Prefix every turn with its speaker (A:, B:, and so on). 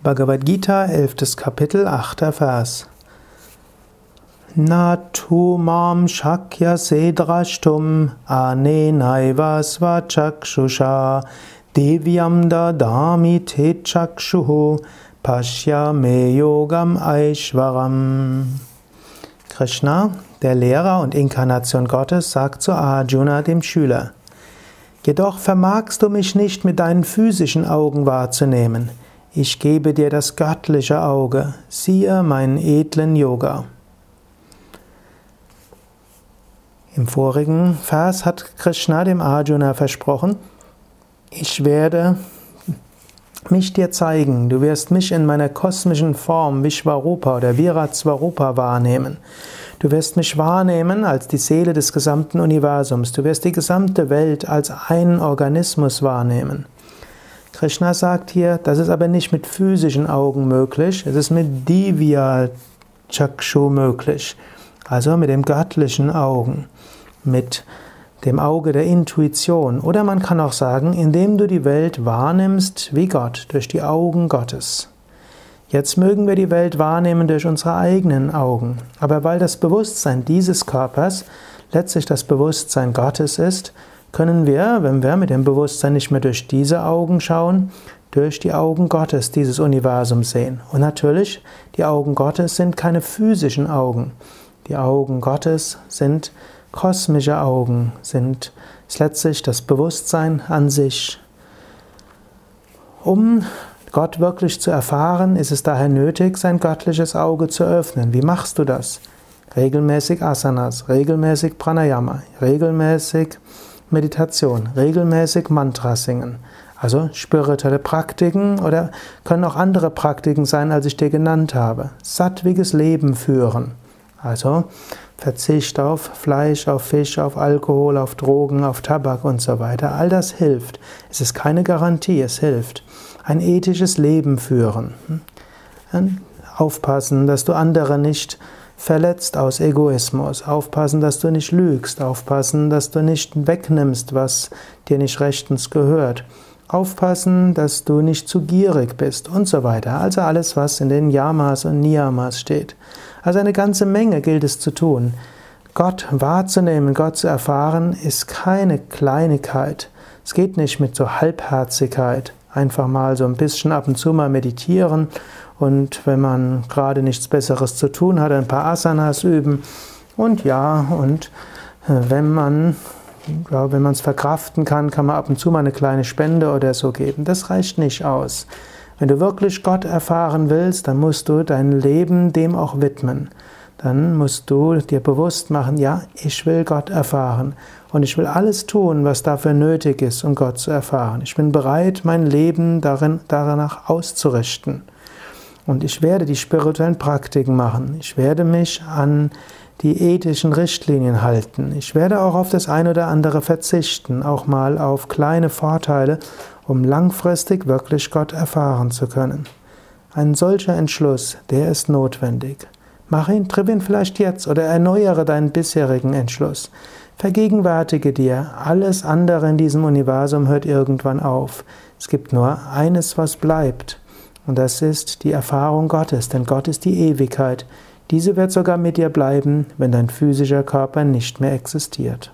A: Bhagavad Gita, 11. Kapitel, 8. Vers. Natu mam shakya sedrashtum anenaiva svachakshusha divyam dadami te chakshuhu pashya me yogam aishvaram. Krishna, der Lehrer und Inkarnation Gottes, sagt zu Arjuna, dem Schüler, Jedoch vermagst du mich nicht mit deinen physischen Augen wahrzunehmen. Ich gebe dir das göttliche Auge, siehe meinen edlen Yoga. Im vorigen Vers hat Krishna dem Arjuna versprochen, ich werde mich dir zeigen, du wirst mich in meiner kosmischen Form Vishvarupa oder Viratsvarupa wahrnehmen. Du wirst mich wahrnehmen als die Seele des gesamten Universums, du wirst die gesamte Welt als einen Organismus wahrnehmen. Krishna sagt hier, das ist aber nicht mit physischen Augen möglich, es ist mit Divya Chakshu möglich, also mit dem göttlichen Augen, mit dem Auge der Intuition. Oder man kann auch sagen, indem du die Welt wahrnimmst wie Gott, durch die Augen Gottes. Jetzt mögen wir die Welt wahrnehmen durch unsere eigenen Augen, aber weil das Bewusstsein dieses Körpers letztlich das Bewusstsein Gottes ist, können wir, wenn wir mit dem Bewusstsein nicht mehr durch diese Augen schauen, durch die Augen Gottes dieses Universum sehen. Und natürlich, die Augen Gottes sind keine physischen Augen. Die Augen Gottes sind kosmische Augen, sind letztlich das Bewusstsein an sich. Um Gott wirklich zu erfahren, ist es daher nötig, sein göttliches Auge zu öffnen. Wie machst du das? Regelmäßig Asanas, regelmäßig Pranayama, regelmäßig Meditation, regelmäßig Mantra singen. Also spirituelle Praktiken oder können auch andere Praktiken sein, als ich dir genannt habe. Sattwiges Leben führen. Also Verzicht auf Fleisch, auf Fisch, auf Alkohol, auf Drogen, auf Tabak und so weiter. All das hilft. Es ist keine Garantie, es hilft. Ein ethisches Leben führen. Aufpassen, dass du andere nicht verletzt aus Egoismus. Aufpassen, dass du nicht lügst. Aufpassen, dass du nicht wegnimmst, was dir nicht rechtens gehört. Aufpassen, dass du nicht zu gierig bist und so weiter. Also alles, was in den Yamas und Niyamas steht. Also eine ganze Menge gilt es zu tun. Gott wahrzunehmen, Gott zu erfahren, ist keine Kleinigkeit. Es geht nicht mit so Halbherzigkeit. Einfach mal so ein bisschen ab und zu mal meditieren und wenn man gerade nichts Besseres zu tun hat, ein paar Asanas üben. Und ja, und äh, wenn man ja, wenn man es verkraften kann, kann man ab und zu mal eine kleine Spende oder so geben. Das reicht nicht aus. Wenn du wirklich Gott erfahren willst, dann musst du dein Leben dem auch widmen. Dann musst du dir bewusst machen, ja, ich will Gott erfahren und ich will alles tun, was dafür nötig ist, um Gott zu erfahren. Ich bin bereit, mein Leben darin, danach auszurichten. Und ich werde die spirituellen Praktiken machen. Ich werde mich an die ethischen Richtlinien halten. Ich werde auch auf das eine oder andere verzichten, auch mal auf kleine Vorteile, um langfristig wirklich Gott erfahren zu können. Ein solcher Entschluss, der ist notwendig. Mach ihn, triff ihn vielleicht jetzt oder erneuere deinen bisherigen Entschluss. Vergegenwärtige dir, alles andere in diesem Universum hört irgendwann auf. Es gibt nur eines, was bleibt. Und das ist die Erfahrung Gottes, denn Gott ist die Ewigkeit. Diese wird sogar mit dir bleiben, wenn dein physischer Körper nicht mehr existiert.